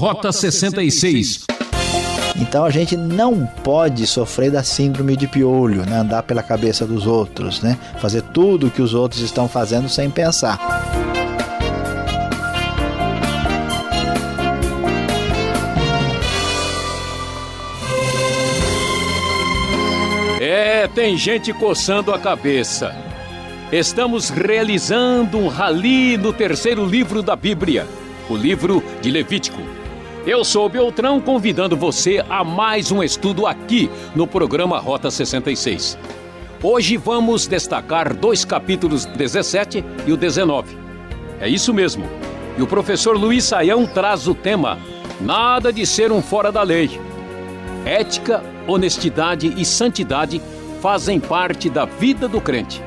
Rota 66. Então a gente não pode sofrer da síndrome de piolho, né? andar pela cabeça dos outros, né? fazer tudo o que os outros estão fazendo sem pensar. É, tem gente coçando a cabeça. Estamos realizando um rali no terceiro livro da Bíblia, o livro de Levítico. Eu sou Beltrão convidando você a mais um estudo aqui no programa Rota 66. Hoje vamos destacar dois capítulos 17 e o 19. É isso mesmo. E o professor Luiz Saião traz o tema Nada de ser um fora da lei. Ética, honestidade e santidade fazem parte da vida do crente.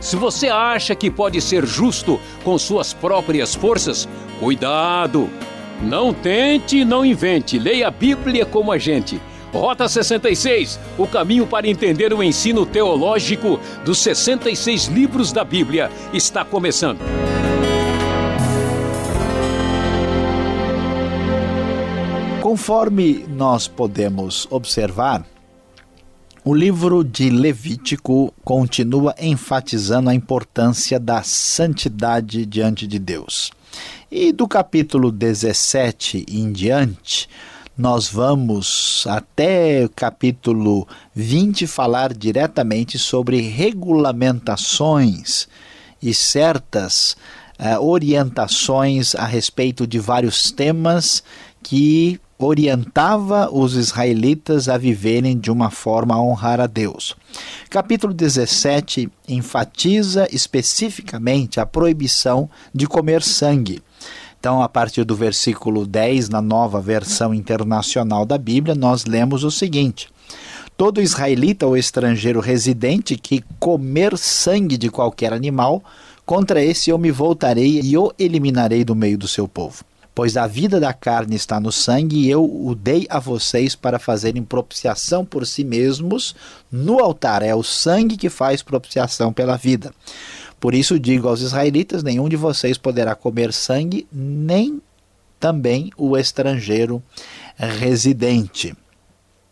Se você acha que pode ser justo com suas próprias forças, cuidado! Não tente, não invente. Leia a Bíblia como a gente. Rota 66 o caminho para entender o ensino teológico dos 66 livros da Bíblia está começando. Conforme nós podemos observar, o livro de Levítico continua enfatizando a importância da santidade diante de Deus. E do capítulo 17 em diante, nós vamos até o capítulo 20 falar diretamente sobre regulamentações e certas uh, orientações a respeito de vários temas que orientava os israelitas a viverem de uma forma a honrar a Deus. Capítulo 17 enfatiza especificamente a proibição de comer sangue. Então, a partir do versículo 10, na nova versão internacional da Bíblia, nós lemos o seguinte: Todo israelita ou estrangeiro residente que comer sangue de qualquer animal, contra esse eu me voltarei e o eliminarei do meio do seu povo. Pois a vida da carne está no sangue, e eu o dei a vocês para fazerem propiciação por si mesmos no altar. É o sangue que faz propiciação pela vida. Por isso digo aos israelitas: nenhum de vocês poderá comer sangue, nem também o estrangeiro residente.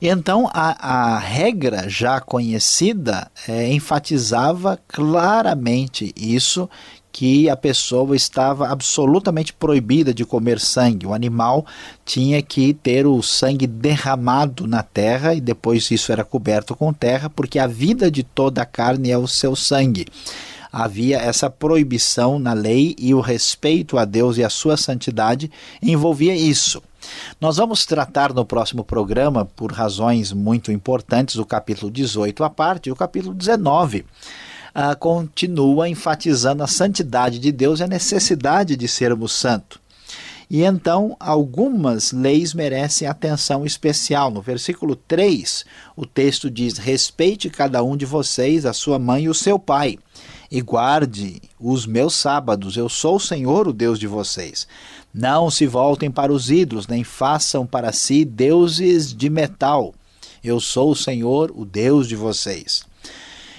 Então, a, a regra já conhecida é, enfatizava claramente isso, que a pessoa estava absolutamente proibida de comer sangue. O animal tinha que ter o sangue derramado na terra e depois isso era coberto com terra, porque a vida de toda a carne é o seu sangue havia essa proibição na lei e o respeito a Deus e a sua santidade envolvia isso. Nós vamos tratar no próximo programa, por razões muito importantes, o capítulo 18 à parte e o capítulo 19. Ah, continua enfatizando a santidade de Deus e a necessidade de sermos santos. E então, algumas leis merecem atenção especial. No versículo 3, o texto diz: Respeite cada um de vocês, a sua mãe e o seu pai, e guarde os meus sábados. Eu sou o Senhor, o Deus de vocês. Não se voltem para os ídolos, nem façam para si deuses de metal. Eu sou o Senhor, o Deus de vocês.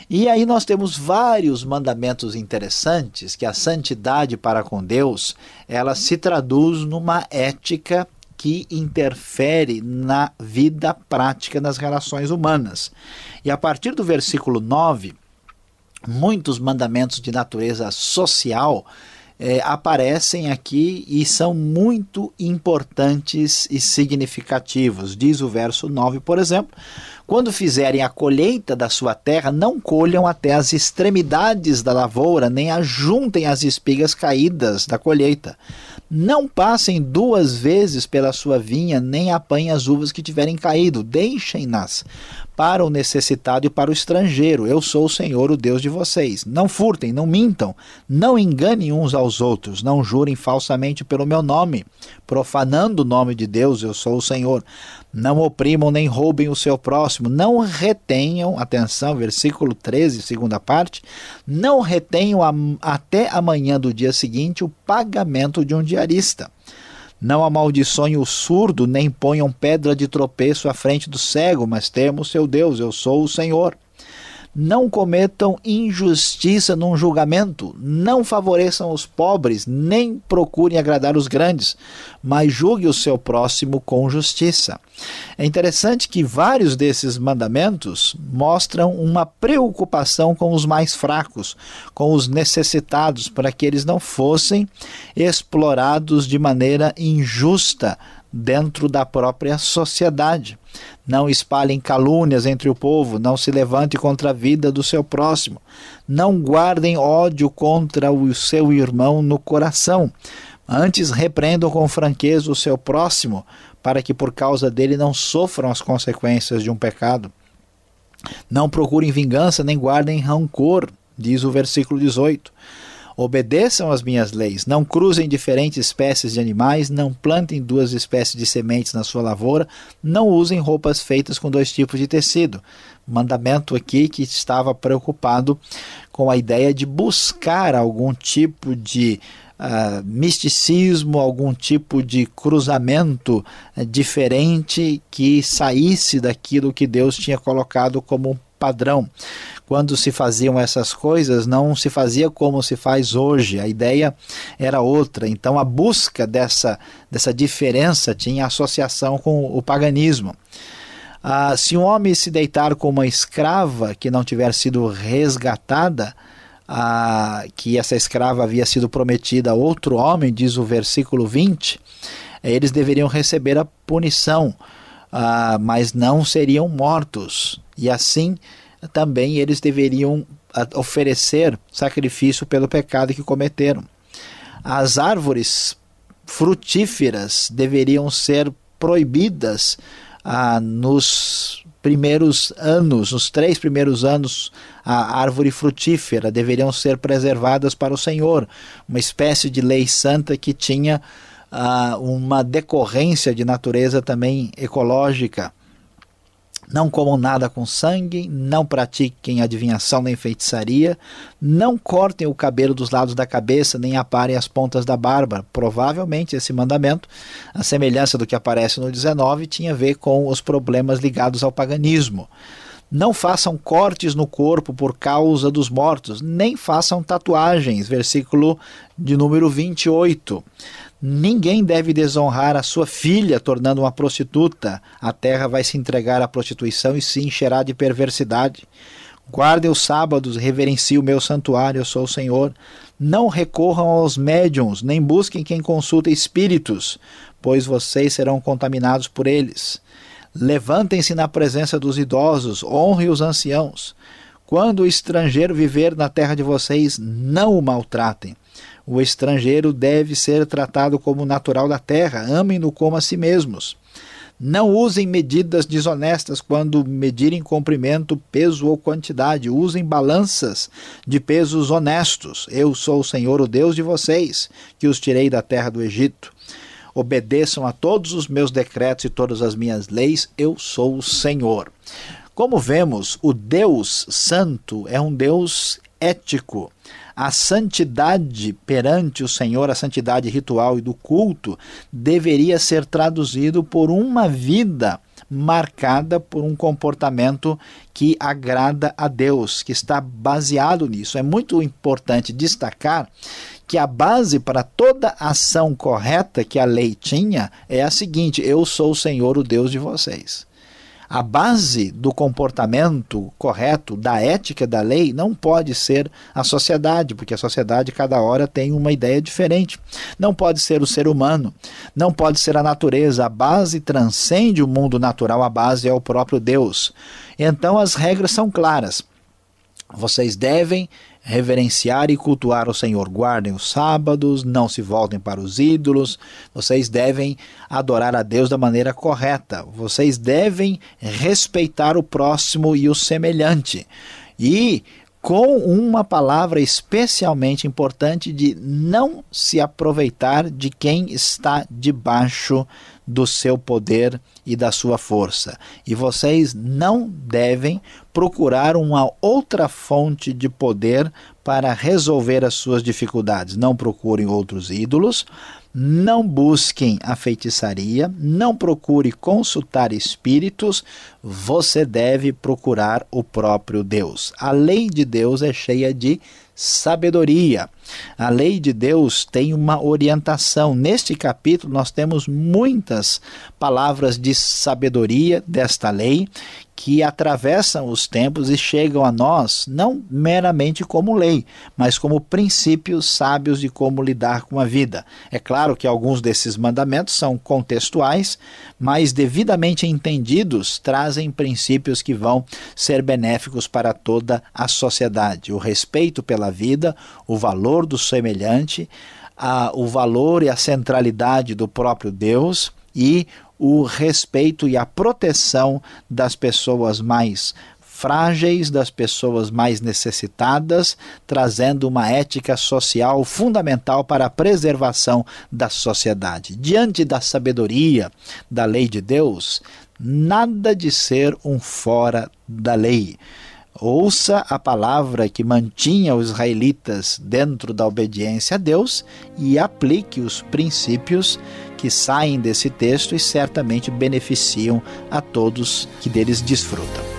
E aí nós temos vários mandamentos interessantes que a santidade para com Deus, ela se traduz numa ética que interfere na vida prática das relações humanas. E a partir do versículo 9, muitos mandamentos de natureza social é, aparecem aqui e são muito importantes e significativos. Diz o verso 9, por exemplo: Quando fizerem a colheita da sua terra, não colham até as extremidades da lavoura, nem ajuntem as espigas caídas da colheita. Não passem duas vezes pela sua vinha, nem apanhem as uvas que tiverem caído, deixem-nas para o necessitado e para o estrangeiro. Eu sou o Senhor, o Deus de vocês. Não furtem, não mintam, não enganem uns aos outros, não jurem falsamente pelo meu nome, profanando o nome de Deus, eu sou o Senhor. Não oprimam nem roubem o seu próximo, não retenham, atenção, versículo 13, segunda parte, não retenham até amanhã do dia seguinte o pagamento de um diarista não amaldiçoem o surdo, nem ponham pedra de tropeço à frente do cego, mas temo seu Deus, eu sou o Senhor. Não cometam injustiça num julgamento, não favoreçam os pobres, nem procurem agradar os grandes, mas julgue o seu próximo com justiça. É interessante que vários desses mandamentos mostram uma preocupação com os mais fracos, com os necessitados, para que eles não fossem explorados de maneira injusta dentro da própria sociedade. Não espalhem calúnias entre o povo, não se levante contra a vida do seu próximo. Não guardem ódio contra o seu irmão no coração. Antes repreendam com franqueza o seu próximo, para que por causa dele não sofram as consequências de um pecado. Não procurem vingança nem guardem rancor, diz o versículo 18. Obedeçam às minhas leis, não cruzem diferentes espécies de animais, não plantem duas espécies de sementes na sua lavoura, não usem roupas feitas com dois tipos de tecido. Mandamento aqui que estava preocupado com a ideia de buscar algum tipo de Uh, misticismo, algum tipo de cruzamento uh, diferente que saísse daquilo que Deus tinha colocado como padrão quando se faziam essas coisas, não se fazia como se faz hoje. A ideia era outra. Então, a busca dessa, dessa diferença tinha associação com o paganismo. Ah, se um homem se deitar com uma escrava que não tiver sido resgatada, ah, que essa escrava havia sido prometida a outro homem, diz o versículo 20, eles deveriam receber a punição, ah, mas não seriam mortos. E assim também eles deveriam ah, oferecer sacrifício pelo pecado que cometeram. As árvores frutíferas deveriam ser proibidas ah, nos primeiros anos, nos três primeiros anos, a árvore frutífera deveriam ser preservadas para o Senhor, uma espécie de lei santa que tinha ah, uma decorrência de natureza também ecológica. Não comam nada com sangue, não pratiquem adivinhação nem feitiçaria, não cortem o cabelo dos lados da cabeça, nem aparem as pontas da barba. Provavelmente esse mandamento, a semelhança do que aparece no 19, tinha a ver com os problemas ligados ao paganismo. Não façam cortes no corpo por causa dos mortos, nem façam tatuagens. Versículo de número 28. Ninguém deve desonrar a sua filha, tornando uma prostituta. A terra vai se entregar à prostituição e se encherá de perversidade. Guardem os sábados, reverencie o meu santuário, eu sou o Senhor. Não recorram aos médiums, nem busquem quem consulta espíritos, pois vocês serão contaminados por eles. Levantem-se na presença dos idosos, honrem os anciãos. Quando o estrangeiro viver na terra de vocês, não o maltratem o estrangeiro deve ser tratado como natural da terra, amem-no como a si mesmos. Não usem medidas desonestas quando medirem comprimento, peso ou quantidade. Usem balanças de pesos honestos. Eu sou o Senhor, o Deus de vocês, que os tirei da terra do Egito. Obedeçam a todos os meus decretos e todas as minhas leis. Eu sou o Senhor. Como vemos, o Deus Santo é um Deus ético. A santidade perante o Senhor, a santidade ritual e do culto, deveria ser traduzido por uma vida marcada por um comportamento que agrada a Deus, que está baseado nisso. É muito importante destacar que a base para toda ação correta que a lei tinha é a seguinte: eu sou o Senhor, o Deus de vocês. A base do comportamento correto, da ética da lei, não pode ser a sociedade, porque a sociedade cada hora tem uma ideia diferente. Não pode ser o ser humano, não pode ser a natureza. A base transcende o mundo natural, a base é o próprio Deus. Então as regras são claras. Vocês devem reverenciar e cultuar o Senhor. Guardem os sábados, não se voltem para os ídolos. Vocês devem adorar a Deus da maneira correta. Vocês devem respeitar o próximo e o semelhante. E com uma palavra especialmente importante de não se aproveitar de quem está debaixo do seu poder e da sua força. E vocês não devem procurar uma outra fonte de poder para resolver as suas dificuldades. Não procurem outros ídolos, não busquem a feitiçaria, não procure consultar espíritos, você deve procurar o próprio Deus. A lei de Deus é cheia de sabedoria. A lei de Deus tem uma orientação. Neste capítulo, nós temos muitas palavras de sabedoria desta lei que atravessam os tempos e chegam a nós não meramente como lei, mas como princípios sábios de como lidar com a vida. É claro que alguns desses mandamentos são contextuais, mas devidamente entendidos trazem princípios que vão ser benéficos para toda a sociedade. O respeito pela vida, o valor do semelhante, a, o valor e a centralidade do próprio Deus e o respeito e a proteção das pessoas mais frágeis, das pessoas mais necessitadas, trazendo uma ética social fundamental para a preservação da sociedade. Diante da sabedoria da lei de Deus, nada de ser um fora da lei. Ouça a palavra que mantinha os israelitas dentro da obediência a Deus e aplique os princípios que saem desse texto e certamente beneficiam a todos que deles desfrutam.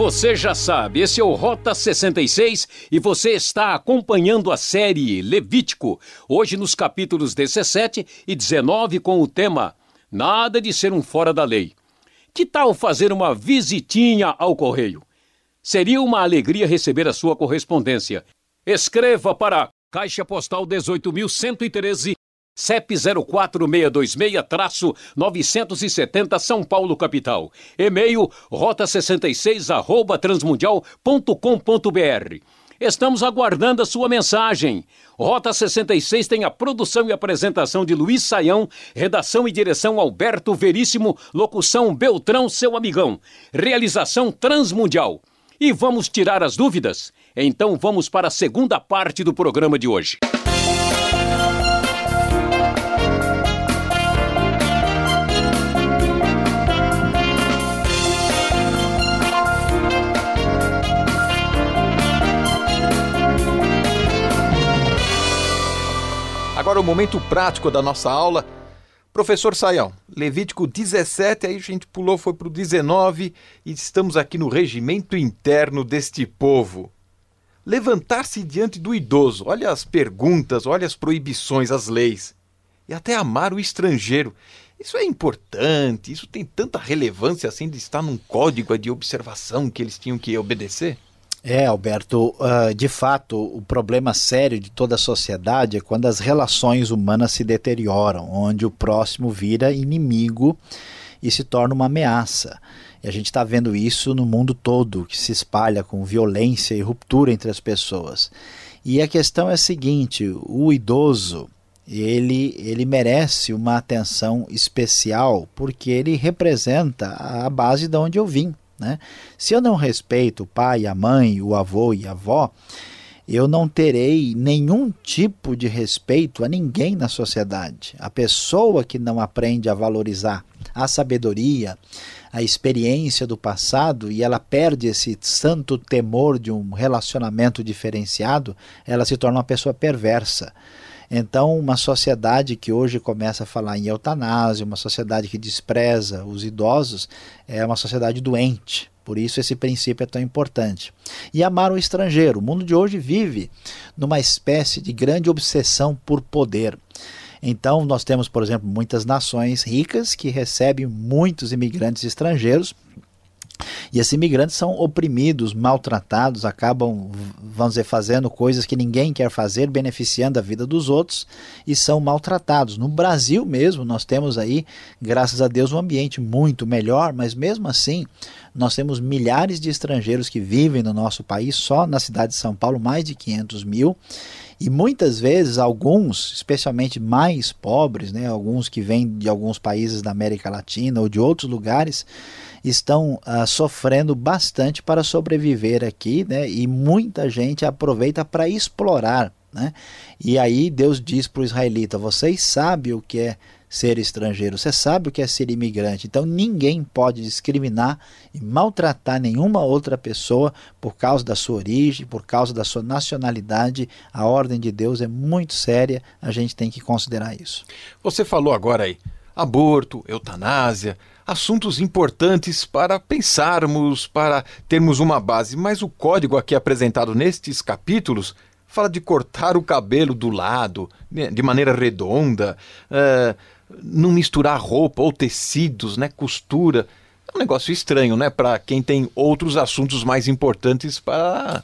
Você já sabe, esse é o Rota 66 e você está acompanhando a série Levítico, hoje nos capítulos 17 e 19 com o tema Nada de ser um fora da lei. Que tal fazer uma visitinha ao correio? Seria uma alegria receber a sua correspondência. Escreva para Caixa Postal 18.113 CEP 04626-970 São Paulo, capital. E-mail rota66 arroba transmundial.com.br. Estamos aguardando a sua mensagem. Rota 66 tem a produção e apresentação de Luiz Saião, redação e direção Alberto Veríssimo, locução Beltrão, seu amigão. Realização Transmundial. E vamos tirar as dúvidas? Então vamos para a segunda parte do programa de hoje. Agora o momento prático da nossa aula. Professor Saião, Levítico 17, aí a gente pulou, foi para o 19 e estamos aqui no regimento interno deste povo. Levantar-se diante do idoso, olha as perguntas, olha as proibições, as leis. E até amar o estrangeiro. Isso é importante, isso tem tanta relevância assim de estar num código de observação que eles tinham que obedecer? É, Alberto, uh, de fato, o problema sério de toda a sociedade é quando as relações humanas se deterioram, onde o próximo vira inimigo e se torna uma ameaça. E a gente está vendo isso no mundo todo, que se espalha com violência e ruptura entre as pessoas. E a questão é a seguinte: o idoso ele, ele merece uma atenção especial porque ele representa a base de onde eu vim. Né? Se eu não respeito o pai, a mãe, o avô e a avó, eu não terei nenhum tipo de respeito a ninguém na sociedade. A pessoa que não aprende a valorizar a sabedoria, a experiência do passado e ela perde esse santo temor de um relacionamento diferenciado, ela se torna uma pessoa perversa. Então, uma sociedade que hoje começa a falar em eutanásia, uma sociedade que despreza os idosos, é uma sociedade doente. Por isso esse princípio é tão importante. E amar o estrangeiro. O mundo de hoje vive numa espécie de grande obsessão por poder. Então, nós temos, por exemplo, muitas nações ricas que recebem muitos imigrantes estrangeiros e esses imigrantes são oprimidos, maltratados, acabam, vamos dizer, fazendo coisas que ninguém quer fazer, beneficiando a vida dos outros e são maltratados. No Brasil mesmo, nós temos aí, graças a Deus, um ambiente muito melhor, mas mesmo assim, nós temos milhares de estrangeiros que vivem no nosso país, só na cidade de São Paulo, mais de 500 mil. E muitas vezes alguns, especialmente mais pobres, né, alguns que vêm de alguns países da América Latina ou de outros lugares, estão uh, sofrendo bastante para sobreviver aqui, né? E muita gente aproveita para explorar Né? E aí Deus diz para o israelita: vocês sabem o que é ser estrangeiro, você sabe o que é ser imigrante. Então ninguém pode discriminar e maltratar nenhuma outra pessoa por causa da sua origem, por causa da sua nacionalidade. A ordem de Deus é muito séria, a gente tem que considerar isso. Você falou agora aí aborto, eutanásia, assuntos importantes para pensarmos, para termos uma base, mas o código aqui apresentado nestes capítulos fala de cortar o cabelo do lado, né, de maneira redonda, uh, não misturar roupa ou tecidos, né, costura. É um negócio estranho, né, para quem tem outros assuntos mais importantes para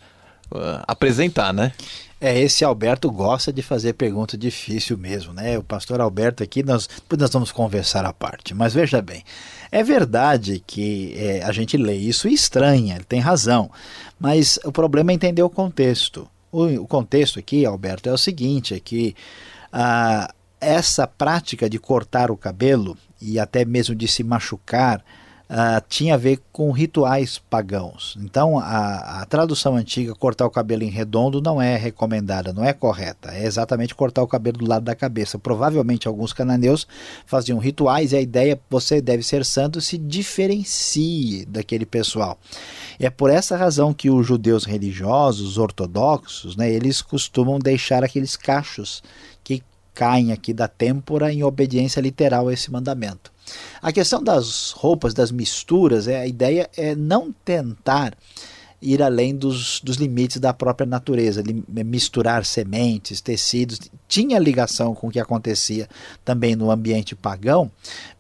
uh, apresentar, né? É, esse Alberto gosta de fazer pergunta difícil mesmo, né? O pastor Alberto aqui, nós, nós vamos conversar à parte. Mas veja bem, é verdade que é, a gente lê isso e estranha, ele tem razão. Mas o problema é entender o contexto. O, o contexto aqui, Alberto, é o seguinte: é que ah, essa prática de cortar o cabelo e até mesmo de se machucar Uh, tinha a ver com rituais pagãos. Então, a, a, tradução antiga, cortar o cabelo em redondo, não é recomendada, não é correta. É exatamente cortar o cabelo do lado da cabeça. Provavelmente alguns cananeus faziam rituais e a ideia você deve ser santo se diferencie daquele pessoal. É por essa razão que os judeus religiosos, os ortodoxos, né, eles costumam deixar aqueles cachos que caem aqui da têmpora em obediência literal a esse mandamento. A questão das roupas, das misturas, é, a ideia é não tentar ir além dos, dos limites da própria natureza, misturar sementes, tecidos. Tinha ligação com o que acontecia também no ambiente pagão,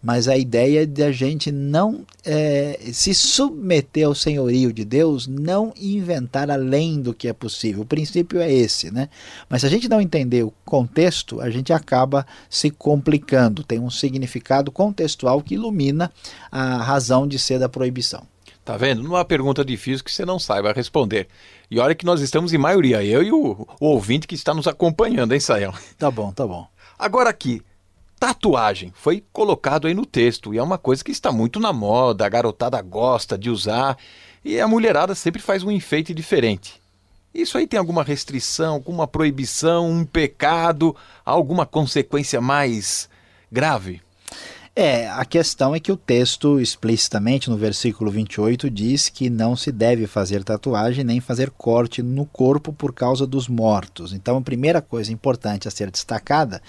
mas a ideia é de a gente não é, se submeter ao senhorio de Deus, não inventar além do que é possível. O princípio é esse, né? Mas se a gente não entender o contexto, a gente acaba se complicando. Tem um significado contextual que ilumina a razão de ser da proibição. Tá vendo? Não é uma pergunta difícil que você não saiba responder. E olha que nós estamos em maioria, eu e o, o ouvinte que está nos acompanhando, hein, Sayão? Tá bom, tá bom. Agora aqui, tatuagem foi colocado aí no texto e é uma coisa que está muito na moda, a garotada gosta de usar e a mulherada sempre faz um enfeite diferente. Isso aí tem alguma restrição, alguma proibição, um pecado, alguma consequência mais grave? É, a questão é que o texto explicitamente no versículo 28 diz que não se deve fazer tatuagem nem fazer corte no corpo por causa dos mortos. Então, a primeira coisa importante a ser destacada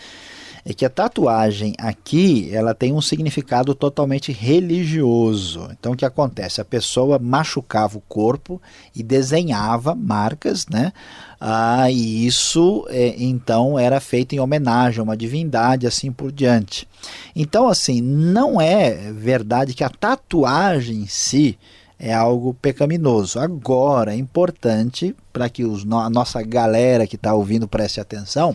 é que a tatuagem aqui ela tem um significado totalmente religioso. Então o que acontece? A pessoa machucava o corpo e desenhava marcas, né? Ah, e isso é, então era feito em homenagem a uma divindade, assim por diante. Então, assim, não é verdade que a tatuagem em si é algo pecaminoso. Agora, é importante para que os, a nossa galera que está ouvindo preste atenção,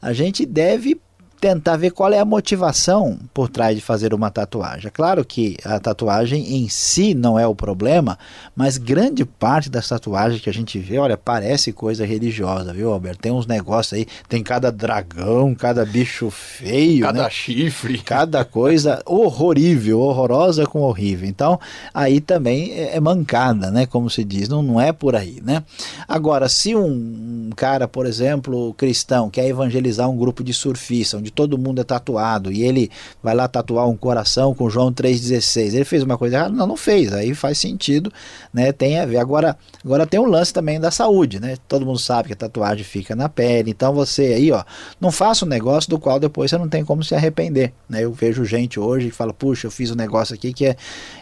a gente deve tentar ver qual é a motivação por trás de fazer uma tatuagem. É claro que a tatuagem em si não é o problema, mas grande parte das tatuagens que a gente vê, olha, parece coisa religiosa, viu, Alberto? Tem uns negócios aí, tem cada dragão, cada bicho feio, cada né? chifre, cada coisa horrorível, horrorosa com horrível. Então, aí também é, é mancada, né, como se diz, não, não é por aí, né? Agora, se um cara, por exemplo, cristão, quer evangelizar um grupo de surfistas, onde todo mundo é tatuado e ele vai lá tatuar um coração com João 3,16. Ele fez uma coisa errada? Não, não fez. Aí faz sentido, né? Tem a ver. Agora, agora tem um lance também da saúde, né? Todo mundo sabe que a tatuagem fica na pele. Então você aí, ó, não faça um negócio do qual depois você não tem como se arrepender, né? Eu vejo gente hoje que fala, puxa, eu fiz um negócio aqui que é.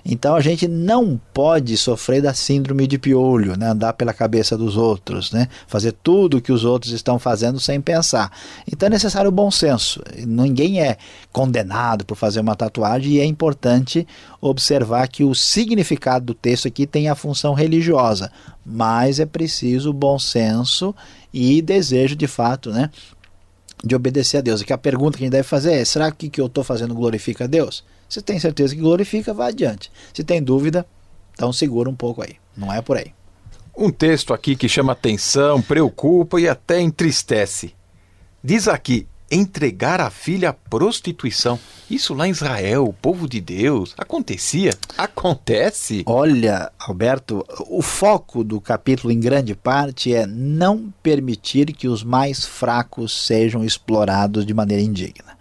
Então a gente não pode sofrer da síndrome de piolho, né? Andar pela cabeça dos outros, né? Fazer tudo que os outros estão fazendo sem pensar. Então é necessário o bom senso Ninguém é condenado por fazer uma tatuagem e é importante observar que o significado do texto aqui tem a função religiosa, mas é preciso bom senso e desejo de fato, né? De obedecer a Deus. E que a pergunta que a gente deve fazer é: será que o que eu estou fazendo glorifica a Deus? Se tem certeza que glorifica, vá adiante. Se tem dúvida, então segura um pouco aí. Não é por aí. Um texto aqui que chama atenção, preocupa e até entristece. Diz aqui: entregar a filha à prostituição. Isso lá em Israel, o povo de Deus, acontecia? Acontece? Olha, Alberto, o foco do capítulo, em grande parte, é não permitir que os mais fracos sejam explorados de maneira indigna.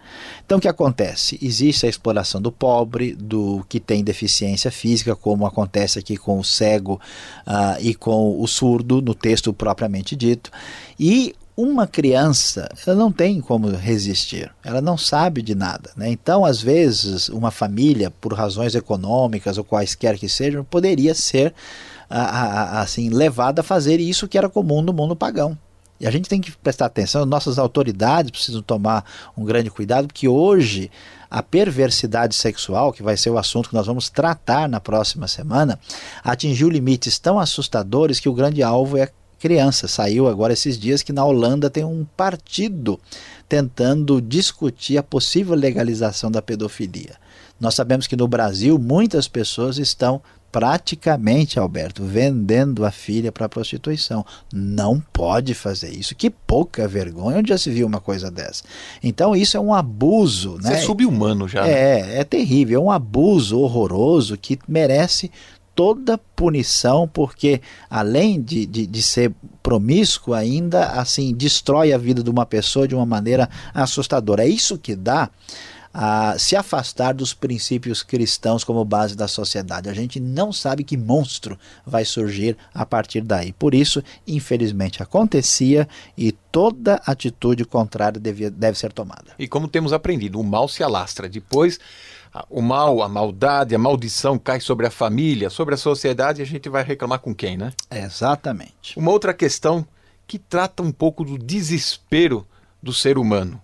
Então, o que acontece? Existe a exploração do pobre, do que tem deficiência física, como acontece aqui com o cego uh, e com o surdo, no texto propriamente dito, e uma criança ela não tem como resistir, ela não sabe de nada. Né? Então, às vezes, uma família, por razões econômicas ou quaisquer que sejam, poderia ser assim levada a fazer isso que era comum no mundo pagão. E a gente tem que prestar atenção, nossas autoridades precisam tomar um grande cuidado, porque hoje a perversidade sexual, que vai ser o assunto que nós vamos tratar na próxima semana, atingiu limites tão assustadores que o grande alvo é criança. Saiu agora esses dias que na Holanda tem um partido tentando discutir a possível legalização da pedofilia. Nós sabemos que no Brasil muitas pessoas estão praticamente, Alberto, vendendo a filha para prostituição. Não pode fazer isso. Que pouca vergonha. Onde já se viu uma coisa dessa? Então isso é um abuso, isso né? é subhumano já. É, né? é terrível, é um abuso horroroso que merece toda punição, porque além de, de, de, ser promíscuo, ainda assim destrói a vida de uma pessoa de uma maneira assustadora. É isso que dá a se afastar dos princípios cristãos como base da sociedade. A gente não sabe que monstro vai surgir a partir daí. Por isso, infelizmente, acontecia e toda atitude contrária deve, deve ser tomada. E como temos aprendido, o mal se alastra. Depois o mal, a maldade, a maldição cai sobre a família, sobre a sociedade, e a gente vai reclamar com quem, né? Exatamente. Uma outra questão que trata um pouco do desespero do ser humano.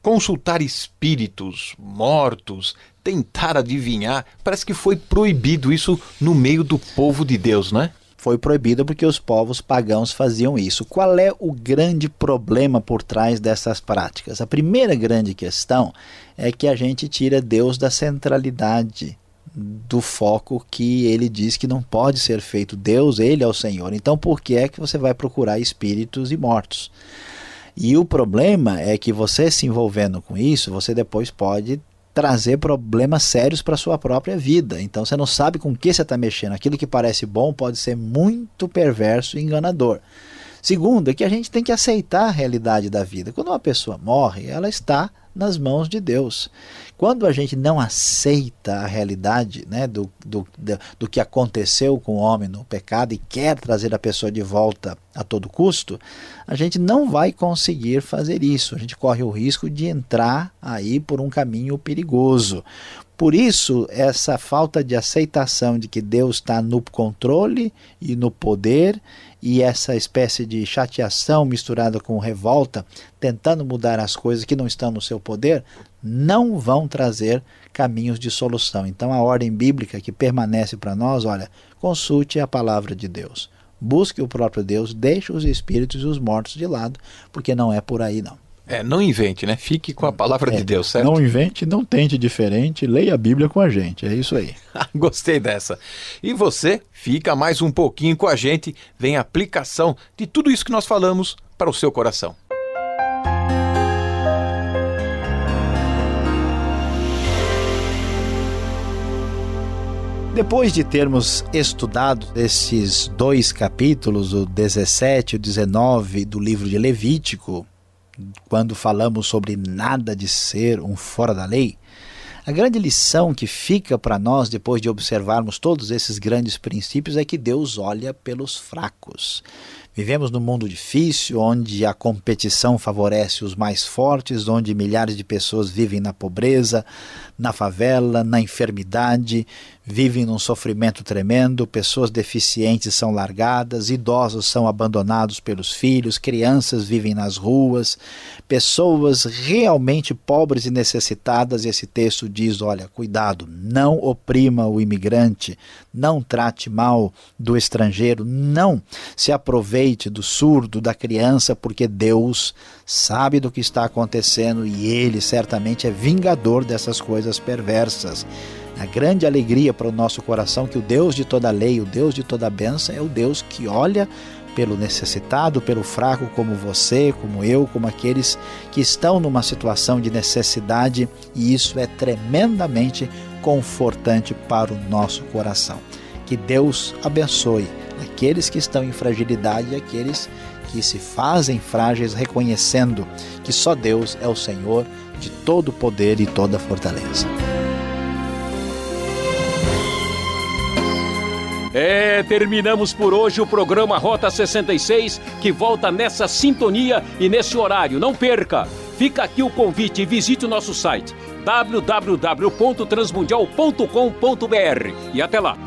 Consultar espíritos mortos, tentar adivinhar, parece que foi proibido isso no meio do povo de Deus, né? Foi proibido porque os povos pagãos faziam isso. Qual é o grande problema por trás dessas práticas? A primeira grande questão é que a gente tira Deus da centralidade do foco que ele diz que não pode ser feito. Deus, ele é o Senhor. Então, por que é que você vai procurar espíritos e mortos? E o problema é que você se envolvendo com isso, você depois pode trazer problemas sérios para sua própria vida. Então você não sabe com que você está mexendo. Aquilo que parece bom pode ser muito perverso e enganador. Segundo, é que a gente tem que aceitar a realidade da vida. Quando uma pessoa morre, ela está nas mãos de Deus. Quando a gente não aceita a realidade né, do, do, do, do, que aconteceu com o homem no pecado e quer trazer a pessoa de volta a todo custo, a gente não vai conseguir fazer isso. A gente corre o risco de entrar aí por um caminho perigoso. Por isso, essa falta de aceitação de que Deus está no controle e no poder e essa espécie de chateação misturada com revolta, tentando mudar as coisas que não estão no seu poder, não vão trazer caminhos de solução. Então, a ordem bíblica que permanece para nós, olha, consulte a palavra de Deus. Busque o próprio Deus, deixe os espíritos e os mortos de lado, porque não é por aí não. É, não invente, né? Fique com a palavra é, de Deus, certo? Não invente, não tente diferente, leia a Bíblia com a gente, é isso aí. Gostei dessa. E você fica mais um pouquinho com a gente, vem a aplicação de tudo isso que nós falamos para o seu coração. Depois de termos estudado esses dois capítulos, o 17 e o 19 do livro de Levítico, quando falamos sobre nada de ser um fora da lei, a grande lição que fica para nós depois de observarmos todos esses grandes princípios é que Deus olha pelos fracos. Vivemos num mundo difícil, onde a competição favorece os mais fortes, onde milhares de pessoas vivem na pobreza, na favela, na enfermidade, vivem num sofrimento tremendo, pessoas deficientes são largadas, idosos são abandonados pelos filhos, crianças vivem nas ruas, pessoas realmente pobres e necessitadas. Esse texto diz: olha, cuidado, não oprima o imigrante, não trate mal do estrangeiro, não se aproveite do surdo, da criança, porque Deus sabe do que está acontecendo e ele certamente é vingador dessas coisas perversas. A grande alegria para o nosso coração que o Deus de toda lei, o Deus de toda bênção, é o Deus que olha pelo necessitado, pelo fraco, como você, como eu, como aqueles que estão numa situação de necessidade, e isso é tremendamente confortante para o nosso coração. Que Deus abençoe aqueles que estão em fragilidade e aqueles que se fazem frágeis, reconhecendo que só Deus é o Senhor de todo poder e toda fortaleza. É, terminamos por hoje o programa Rota 66, que volta nessa sintonia e nesse horário. Não perca! Fica aqui o convite e visite o nosso site www.transmundial.com.br. E até lá!